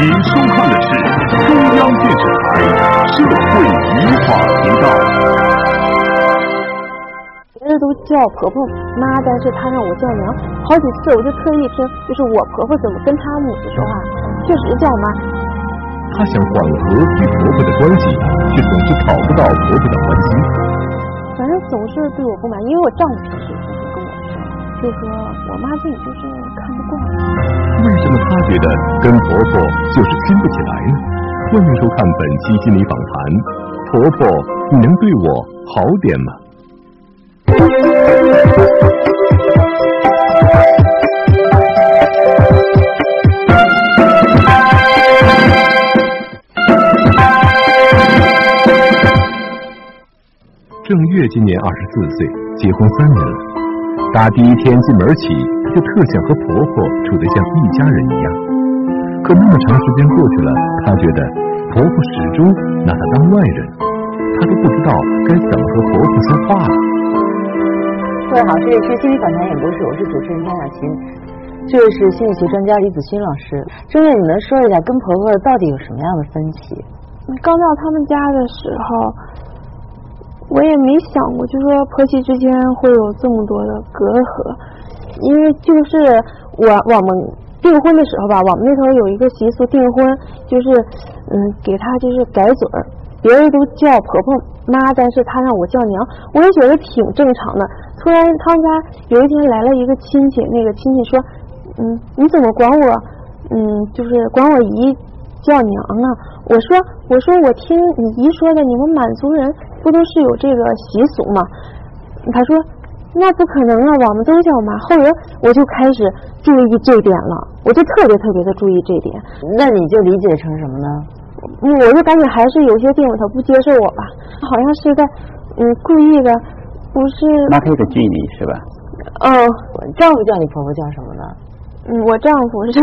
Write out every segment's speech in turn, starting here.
您收看的是中央电视台社会与法频道。别人都叫婆婆妈，但是她让我叫娘，好几次我就特意听，就是我婆婆怎么跟她母亲说话，确实叫妈。她想缓和与婆婆的关系，却总是讨不到婆婆的欢心。反正总是对我不满，因为我丈夫平时经常跟我说，就说我妈自己就是看不惯。那么她觉得跟婆婆就是亲不起来呢？欢迎收看本期心理访谈。婆婆，你能对我好点吗？郑月今年二十四岁，结婚三年了。打第一天进门起，就特想和婆婆处得像一家人一样。可那么长时间过去了，她觉得婆婆始终拿她当外人，她都不知道该怎么和婆婆说话了。各位好，这里是心理访谈演播室，我是主持人张雅琴，这位是心理学专家李子勋老师。郑月，你能说一下跟婆婆到底有什么样的分歧？刚到他们家的时候，我也没想过，就说婆媳之间会有这么多的隔阂，因为就是我我们订婚的时候吧，我们那头有一个习俗，订婚就是嗯给他就是改嘴儿，别人都叫婆婆妈，但是他让我叫娘，我也觉得挺正常的。突然他们家有一天来了一个亲戚，那个亲戚说，嗯你怎么管我嗯就是管我姨叫娘啊？我说我说我听你姨说的，你们满族人不都是有这个习俗吗？他说那不可能啊，我们都叫妈。后来我就开始注意这点了，我就特别特别的注意这点。那你就理解成什么呢？嗯我就感觉还是有些地方他不接受我吧，好像是在嗯故意的，不是拉开一个距离是吧？嗯丈夫叫你婆婆叫什么呢？嗯，我丈夫是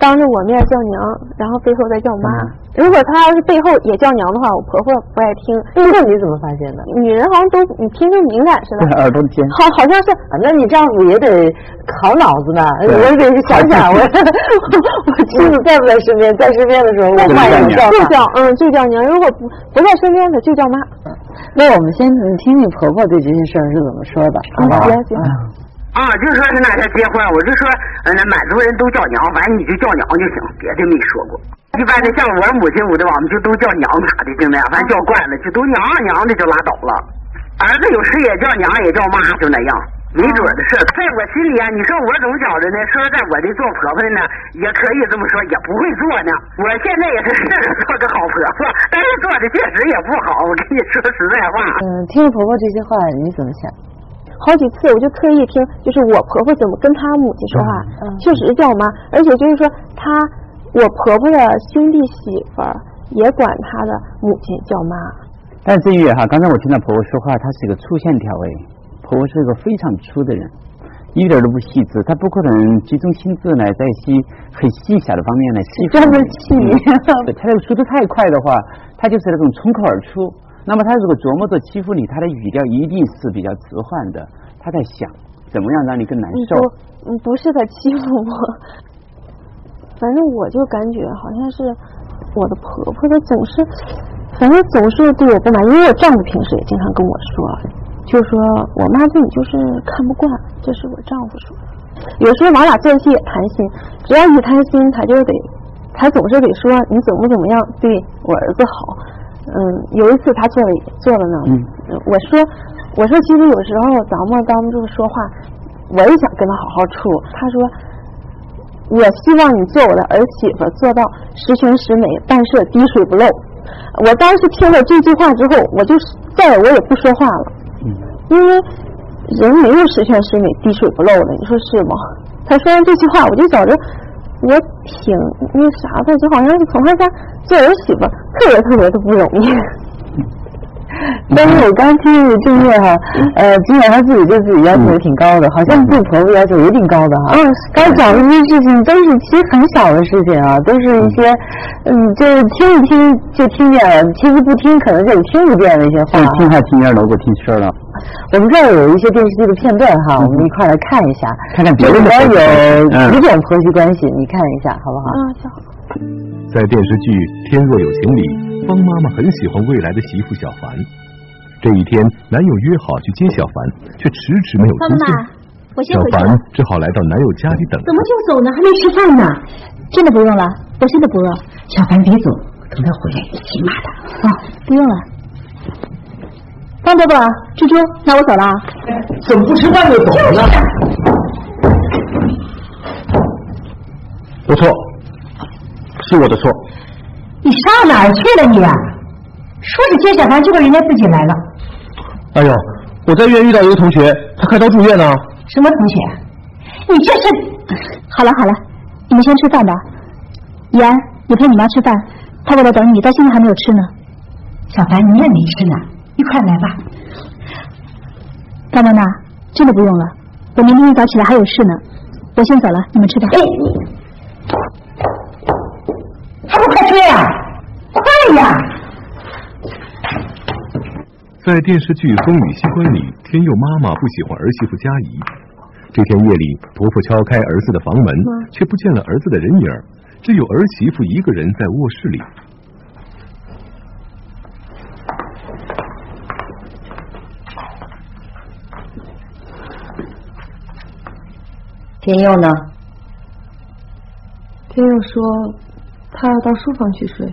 当着我面叫娘，然后背后再叫妈。嗯如果他要是背后也叫娘的话，我婆婆不爱听。这你怎么发现的？女人好像都你听着敏感似的，耳朵尖。好好像是啊，那你丈夫也得考脑子呢，我得想想我 我妻子在不在身边，在身边的时候我换一个叫。就叫嗯就叫娘，如果不不在身边的就叫妈。那我们先听听婆婆对这件事儿是怎么说的，好不好？行行啊，就说是那天结婚，我就说，呃，那满族人都叫娘，反正你就叫娘就行，别的没说过。一般的像我母亲我的，我们就都叫娘啥的，就那样，反正叫惯了，就都娘娘的就拉倒了。儿子有时也叫娘，也叫妈，就那样，没准的事儿。在我心里啊，你说我怎么觉着呢？说在我的做婆婆的呢，也可以这么说，也不会做呢。我现在也是试着做个好婆婆，但是做的确实也不好。我跟你说实在话。嗯，听了婆婆这些话，你怎么想？好几次我就特意听，就是我婆婆怎么跟她母亲说话，嗯确实叫妈，而且就是说她我婆婆的兄弟媳妇儿也管她的母亲叫妈。但是郑月哈，刚才我听到婆婆说话，她是一个粗线条哎，婆婆是一个非常粗的人，一点都不细致，她不可能集中心智来在一些很细小的方面来细专门气你对她这个速度太快的话，她就是那种冲口而出。那么他如果琢磨着欺负你，他的语调一定是比较迟缓的，他在想怎么样让你更难受。嗯，不是他欺负我，反正我就感觉好像是我的婆婆，她总是，反正总是对我不满，因为我丈夫平时也经常跟我说，就说我妈对你就是看不惯，这是我丈夫说的。有时候我俩做戏也谈心，只要一谈心，他就得，他总是得说你怎么怎么样对我儿子好。嗯，有一次他做了做了呢，嗯我说我说其实有时候咱们当这么说话，我也想跟他好好处。他说，我希望你做我的儿媳妇，做到十全十美，但是滴水不漏。我当时听了这句话之后，我就再我也不说话了，嗯因为人没有十全十美、滴水不漏的，你说是吗？他说完这句话，我就觉着我挺那啥的，就好像是从他家做儿媳妇，特别特别的不容易。但是我刚听这郑月哈，呃，金远她自己对自己要求也挺高的，好像对婆婆要求也挺高的哈。嗯，刚讲的这些事情都是其实很小的事情啊，都是一些，嗯，就是听一听就听见了，其实不听可能就听不见的一些话。听还听耳朵给听声了，我们这儿有一些电视剧的片段哈，我们一块来看一下。看看别的有嗯。几种婆媳关系，你看一下好不好？在电视剧《天若有情》里，方妈妈很喜欢未来的媳妇小凡。这一天，男友约好去接小凡，却迟迟没有出现。我先小凡。只好来到男友家里等。怎么就走呢？还没吃饭呢。真的不用了，我真的不饿。小凡别走，等他回来一起骂他。哦，不用了。方伯伯，猪猪，那我走了啊。怎么不吃饭就走了呢？不错，是我的错。你上哪儿去了你？说是接小凡，结果人家自己来了。哎呦，我在医院遇到一个同学，他开刀住院呢。什么同学？你这是……好了好了，你们先吃饭吧。怡安，你陪你妈吃饭，她过来等你，到现在还没有吃呢。小凡，你也没吃呢，一块来吧。大妈妈，真的不用了，我明天一早起来还有事呢，我先走了，你们吃吧。哎，还不快吃呀？快呀！在电视剧《风雨西关》里，天佑妈妈不喜欢儿媳妇佳怡。这天夜里，婆婆敲开儿子的房门，却不见了儿子的人影，只有儿媳妇一个人在卧室里。天佑呢？天佑说他要到书房去睡。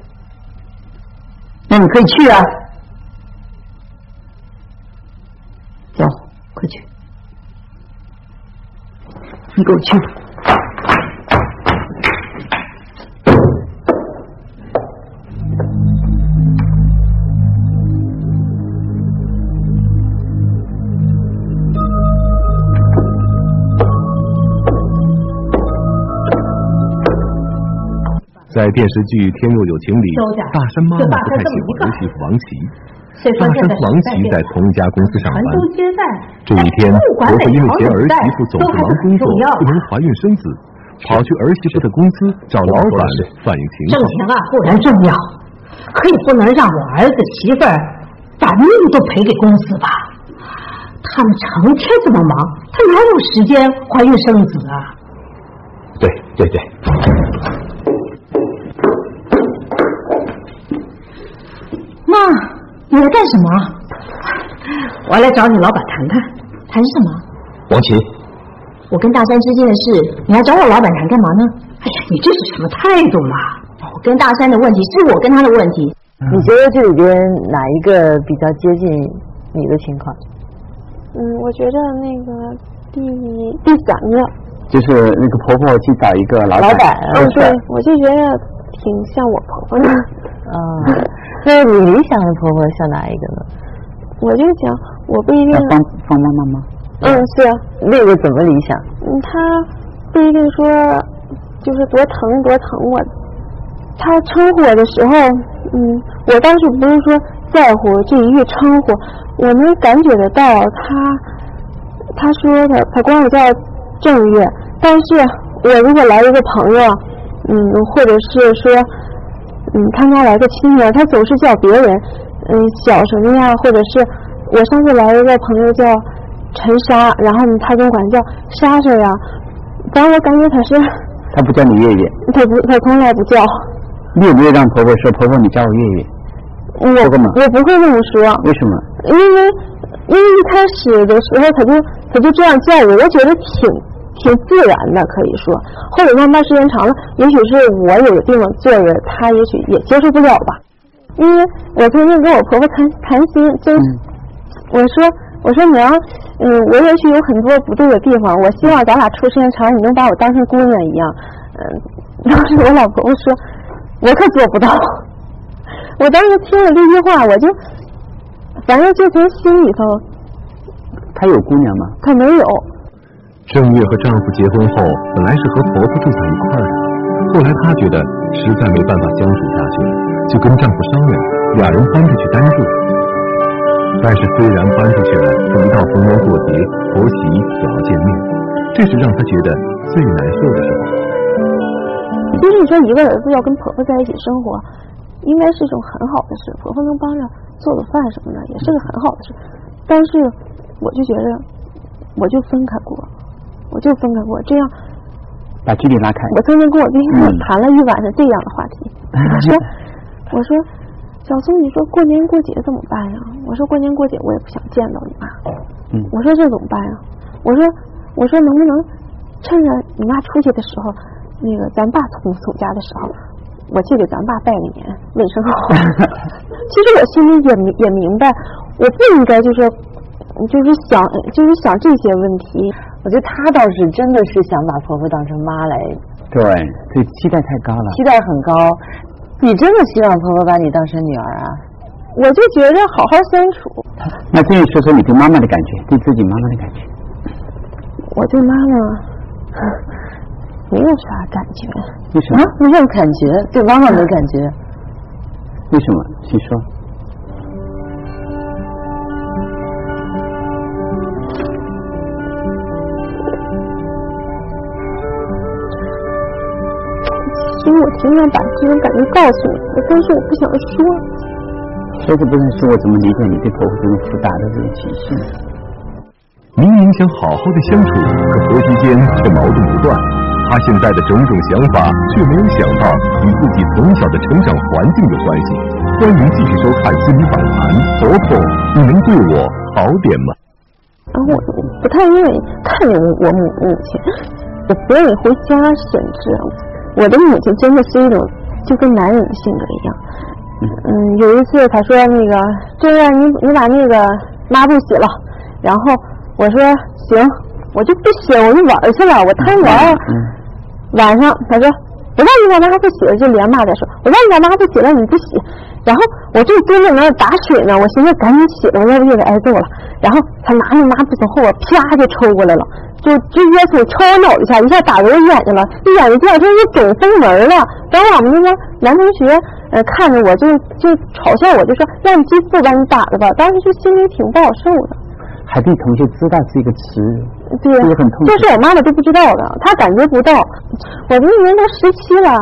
那你可以去啊。走，快去！你给我去！在电视剧《天若有情》里，大山妈妈不太喜欢儿媳妇王琦。大山和王琦在同一家公司上班。这一天，婆婆因为嫌儿媳妇总是忙工作，不能怀孕生子，跑去儿媳妇的公司找老板反映情况。挣钱啊固然重要，可也不能让我儿子媳妇儿把命都赔给公司吧？他们成天这么忙，他哪有时间怀孕生子啊？对对对，妈，你来干什么？我来找你老板谈谈，谈什么？王琦，我跟大山之间的事，你还找我老板谈干嘛呢？哎呀，你这是什么态度嘛？我跟大山的问题是我跟他的问题。你觉得这里边哪一个比较接近你的情况？嗯，我觉得那个第第三个，就是那个婆婆去找一个老老板，嗯，对，我就觉得挺像我婆婆的。啊，那你理想的婆婆像哪一个呢？我就想，我不一定那，方方妈妈吗？嗯，是啊，那个怎么理想？嗯，他不一定说就是多疼多疼我。她称呼我的时候，嗯，我当时不是说在乎这一句称呼，我能感觉得到她，她说的她管我叫正月，但是我如果来一个朋友，嗯，或者是说，嗯，他家来个亲戚，他总是叫别人，嗯，小什么呀，或者是我上次来一个朋友叫陈莎，然后呢，他总管叫莎莎呀，反正我感觉他是，他不叫你月月，他不，他从来不叫。你有没有让婆婆说婆婆你叫我月月？我我不会那么说，为什么？因为因为一开始的时候他就他就这样叫我，我觉得挺挺自然的，可以说。后来慢慢时间长了，也许是我有的地方坐着，他也许也接受不了吧。因为我最近跟我婆婆谈谈心，就、我说我说娘，嗯，我也许有很多不对的地方，我希望咱俩处时间长，你能把我当成姑娘一样。嗯，当时我老婆婆说，我可做不到。我当时听了这句话，我就反正就从心里头，他有姑娘吗？他没有，正月和丈夫结婚后，本来是和婆婆住在一块儿的，后来她觉得实在没办法相处下去了，就跟丈夫商量，俩人搬出去单住。但是虽然搬出去了，可一到逢年过节，婆媳总要见面，这是让她觉得最难受的时候。其实你说一个儿子要跟婆婆在一起生活，应该是一种很好的事，婆婆能帮着做做饭什么的，也是个很好的事。但是我就觉得，我就分开过，我就分开过，这样把距离拉开。我曾经跟我对象嗯谈了一晚上这样的话题，我说我说小苏，你说过年过节怎么办呀？我说过年过节我也不想见到你妈，嗯我说这怎么办呀？我说我说能不能趁着你妈出去的时候，那个咱爸从从家的时候，我去给咱爸拜个年，问声好。其实我心里也明也明白，我不应该就是就是想就是想这些问题。我觉得她倒是真的是想把婆婆当成妈来，对，所以期待太高了。期待很高。你真的希望婆婆把你当成女儿啊？我就觉着好好相处，那这样说说你对妈妈的感觉，对自己妈妈的感觉。我对妈妈没有啥感觉。为什么？啊，没有感觉，对妈妈没感觉。为什么？请说。我挺想把这种感觉告诉你，但是我不想说。说是不认识，我怎么理解你对婆婆这种复杂的这种情绪？明明想好好的相处，可婆媳间却矛盾不断。她现在的种种想法，却没有想到与自己从小的成长环境有关系。欢迎继续收看《心理访谈》，婆婆，你能对我好点吗？然后我不太愿意看见我母母亲，我不愿意回家，甚至我的母亲真的是一种就跟男人的性格一样。嗯，有一次他说那个，这样你你把那个抹布洗了，然后我说行，我就不洗，我就玩去了，我贪玩儿。晚上他说我让你把抹布洗了，就连骂带说，我让你把抹布洗了你不洗，然后我就蹲在那儿打水呢，我寻思赶紧洗了，我要不又得挨揍了。然后他拿那抹布从后边啪就抽过来了，就直接从敲我脑袋下，一下打着我眼睛了，这眼睛这两天就肿风门了。然后我们那个男同学呃看着我就就嘲笑我，就说让你继父把你打了吧，当时就心里挺不好受的。还对同学知道是一个耻辱，对这个很痛苦这是我妈妈都不知道的，她感觉不到。我那年都十七了，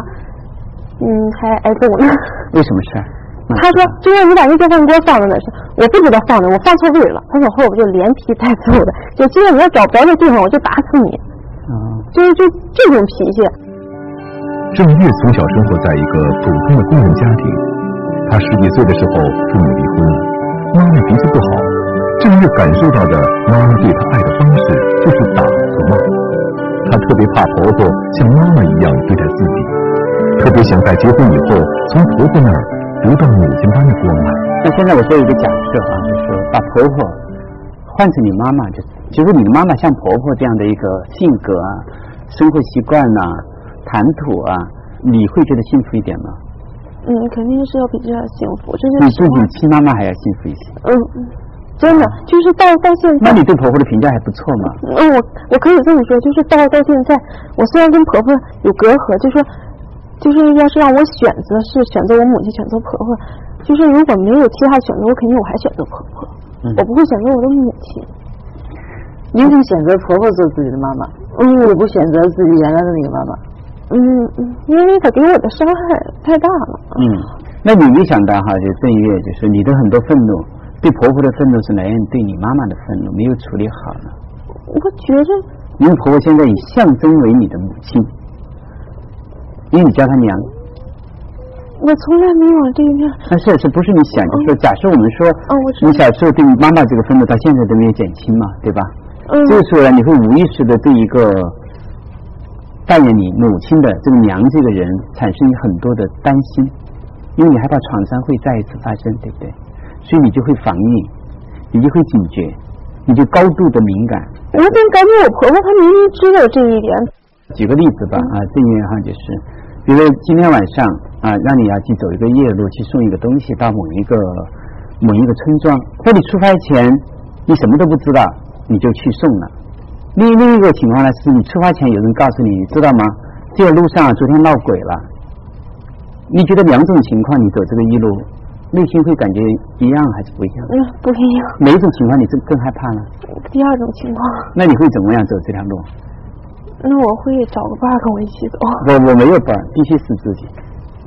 嗯，还挨揍呢。为什么事儿？他说：“就让你把那电饭锅放在那是，我不知道放哪，我放错位了。他说后我就连皮带揍的，就今天你要找不着那地方，我就打死你。啊、就是就这种脾气。郑月从小生活在一个普通的工人家庭，她十几岁的时候父母离婚了，妈妈脾气不好。郑月感受到的妈妈对她爱的方式就是打和骂，她特别怕婆婆像妈妈一样对待自己，特别想在结婚以后从婆婆那儿得到母亲般的关爱。那现在我做一个假设啊，就是把婆婆换成你妈妈，就是其实你的妈妈像婆婆这样的一个性格啊、生活习惯呐、谈吐啊，你会觉得幸福一点吗？嗯，肯定是要比这样幸福，这你是。比你亲妈妈还要幸福一些。嗯，真的就是到到现在。那你对婆婆的评价还不错嘛？嗯，我我可以这么说，就是到到现在，我虽然跟婆婆有隔阂，就说就是要是让我选择是选择我母亲，选择婆婆，就是如果没有其他选择，我肯定我还选择婆婆，嗯我不会选择我的母亲。你会选择婆婆做自己的妈妈，嗯我不选择自己原来的那个妈妈。嗯嗯，因为她给我的伤害太大了。嗯，那你没想到哈，就郑月，就是你的很多愤怒，对婆婆的愤怒是来源于对你妈妈的愤怒没有处理好呢。我觉着因为婆婆现在以象征为你的母亲，因为你叫他娘，我从来没往这一面。但是是不是你想，就是说，假设我们说，哦我你小时候对妈妈这个愤怒到现在都没有减轻嘛，对吧？嗯这个时候呢，你会无意识的对一个扮演你母亲的这个娘这个人产生很多的担心，因为你害怕创伤会再一次发生，对不对？所以你就会防御，你就会警觉，你就高度的敏感。我怎么感觉我婆婆她明明知道这一点？举个例子吧，啊，正月哈就是，比如今天晚上啊，让你要去走一个夜路，去送一个东西到某一个某一个村庄，在你出发前，你什么都不知道，你就去送了。另另一个情况呢，是你出发前有人告诉你，你知道吗？这个路上啊昨天闹鬼了。你觉得两种情况，你走这个一路，内心会感觉一样还是不一样？嗯，不一样。哪一种情况你更更害怕呢？第二种情况，那你会怎么样走这条路？那我会找个伴儿跟我一起走，我我没有伴儿，必须是自己。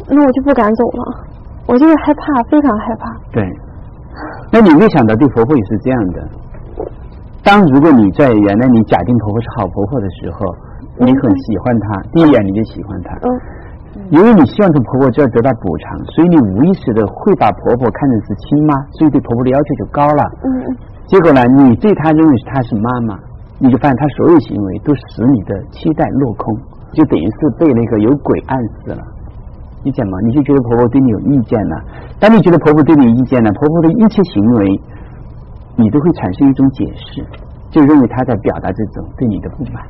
那我就不敢走了，我就是害怕，非常害怕。对，那你没想到对婆婆也是这样的。当如果你在原来你假定婆婆是好婆婆的时候，你很喜欢她，第一眼你就喜欢她。嗯。因为你希望从婆婆这儿得到补偿，所以你无意识的会把婆婆看成是亲妈，所以对婆婆的要求就高了。嗯嗯。结果呢，你对她认为她是妈妈，你就发现他所有行为都使你的期待落空，就等于是被那个有鬼暗示了。理解吗？你就觉得婆婆对你有意见了。当你觉得婆婆对你有意见了，婆婆的一切行为，你都会产生一种解释，就认为她在表达这种对你的不满。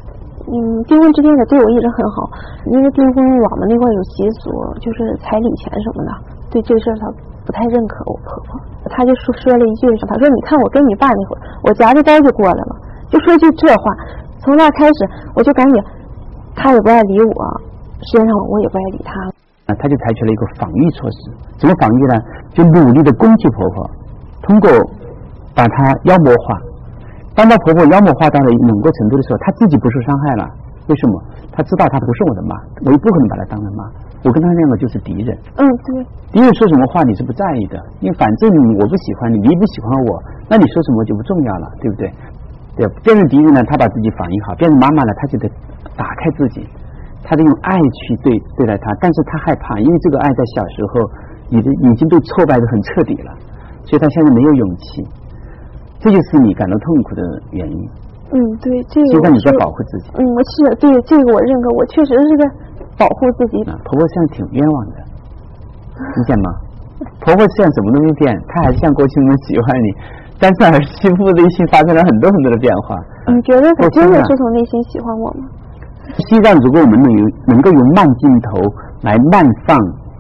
嗯，订婚之前她对我一直很好，因为订婚我们那块有习俗，就是彩礼钱什么的，对这事她不太认可。我婆婆，她就说说了一句，她说：“你看我跟你爸那会儿，我夹着单就过来了，就说句这话。从那开始，我就感觉她也不爱理我，实际上我也不爱理她。”啊，他就采取了一个防御措施，怎么防御呢？就努力的攻击婆婆，通过把她妖魔化。当她婆婆妖魔化到了某个程度的时候，她自己不受伤害了。为什么？她知道她不是我的妈，我也不可能把她当成妈。我跟她两个就是敌人。嗯，对。敌人说什么话你是不在意的，因为反正我不喜欢你，你不喜欢我，那你说什么就不重要了，对不对？对，变成敌人呢，他把自己防御好；变成妈妈呢，他就得打开自己。他得用爱去对对待他，但是他害怕，因为这个爱在小时候已经已经被挫败的很彻底了，所以他现在没有勇气，这就是你感到痛苦的原因。嗯，对，这个。现在你在保护自己。嗯，我是对这个我认可，我确实是在保护自己。婆婆现在挺冤枉的，理解吗？婆婆现在什么都没变，她还是像过去那么喜欢你，但是儿媳妇内心发生了很多很多的变化。你觉得他真的是从内心喜欢我吗？西藏，如果我们能有能够用慢镜头来慢放、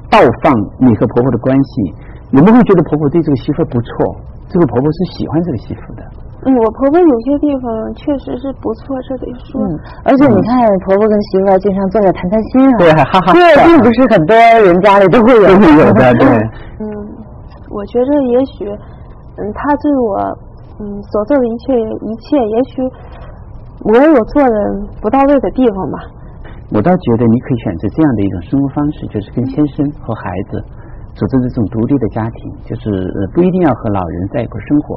倒放你和婆婆的关系，我们会觉得婆婆对这个媳妇不错，这个婆婆是喜欢这个媳妇的。嗯，我婆婆有些地方确实是不错，这得说。嗯，而且你看，婆婆跟媳妇经常坐着谈谈心啊。对，哈哈。对并不是很多人家里都会有。都会有的，对。嗯，我觉着也许，嗯，他对我，嗯，所做的一切一切，也许。我有做的不到位的地方吧。我倒觉得你可以选择这样的一种生活方式，就是跟先生和孩子组织这种独立的家庭，就是不一定要和老人在一块生活。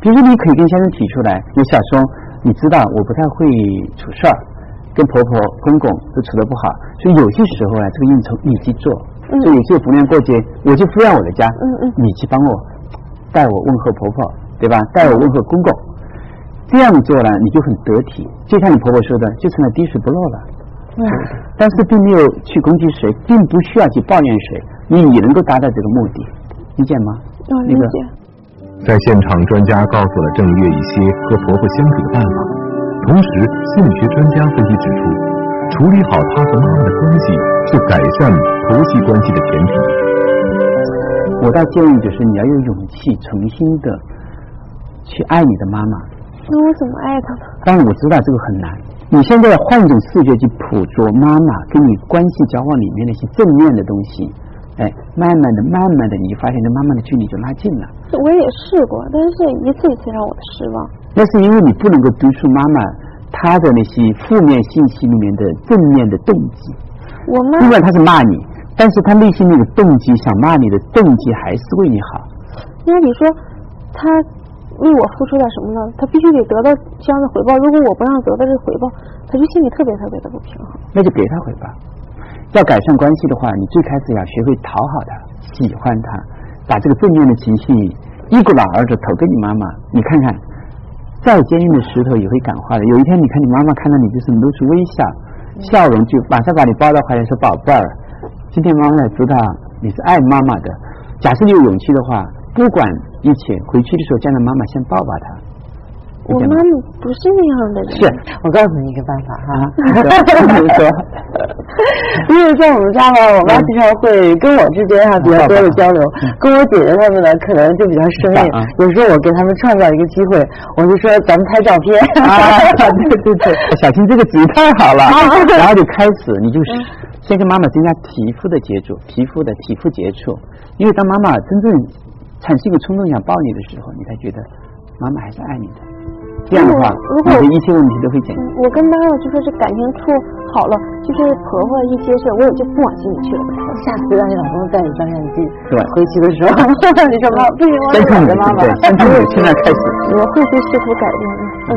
比如说，你可以跟先生提出来，你想说，你知道我不太会处事儿，跟婆婆公公都处得不好，所以有些时候啊，这个应酬你去做。所以有些逢年过节，我就敷衍我的家，嗯嗯你去帮我带我问候婆婆，对吧？带我问候公公。这样做呢，你就很得体，就像你婆婆说的，就成了滴水不漏了。嗯。但是并没有去攻击谁，并不需要去抱怨谁，你也能够达到这个目的，理解吗？理解。在现场，专家告诉了郑月一些和婆婆相处的办法，同时心理学专家分析指出，处理好她和妈妈的关系是改善婆媳关系的前提。我倒建议就是你要有勇气，重新的去爱你的妈妈。那我怎么爱她呢？当然我知道这个很难。你现在要换一种视觉去捕捉妈妈跟你关系交往里面那些正面的东西，哎，慢慢的、慢慢的，你就发现跟妈妈的距离就拉近了。我也试过，但是一次一次让我失望。那是因为你不能够读出妈妈她的那些负面信息里面的正面的动机。我妈不管她是骂你，但是他内心那个动机想骂你的动机还是为你好。因为你说他。为我付出点什么呢？他必须得得到这样的回报。如果我不让得到这回报，他就心里特别特别的不平衡。那就给他回报。要改善关系的话，你最开始要学会讨好他，喜欢他，把这个正面的情绪一股脑儿的投给你妈妈。你看看，再坚硬的石头也会感化的。有一天，你看你妈妈看到你，就是露出微笑，笑容就马上把你抱到怀里说：“宝贝儿，今天妈妈也知道你是爱妈妈的。假设你有勇气的话。”不管一切，回去的时候叫他妈妈先抱抱他。我妈妈不是那样的人。是我告诉你一个办法哈。说。因为在我们家呢，我妈经常会跟我之间哈比较多的交流，跟我姐姐他们呢可能就比较生硬。有时候我给他们创造一个机会，我就说咱们拍照片。对对对，小青这个主意太好了。然后就开始，你就先跟妈妈增加皮肤的接触皮肤的皮肤接触。因为当妈妈真正产生一个冲动想抱你的时候你才觉得妈妈还是爱你的。这样的话你的一切问题都会减。决我跟妈妈就说是感情处好了就是婆婆一接受我也就不往心里去了。下次让你老公带你照相机对。回去的时候 你说妈不行吗对现在开始。我会去试图改变嗯。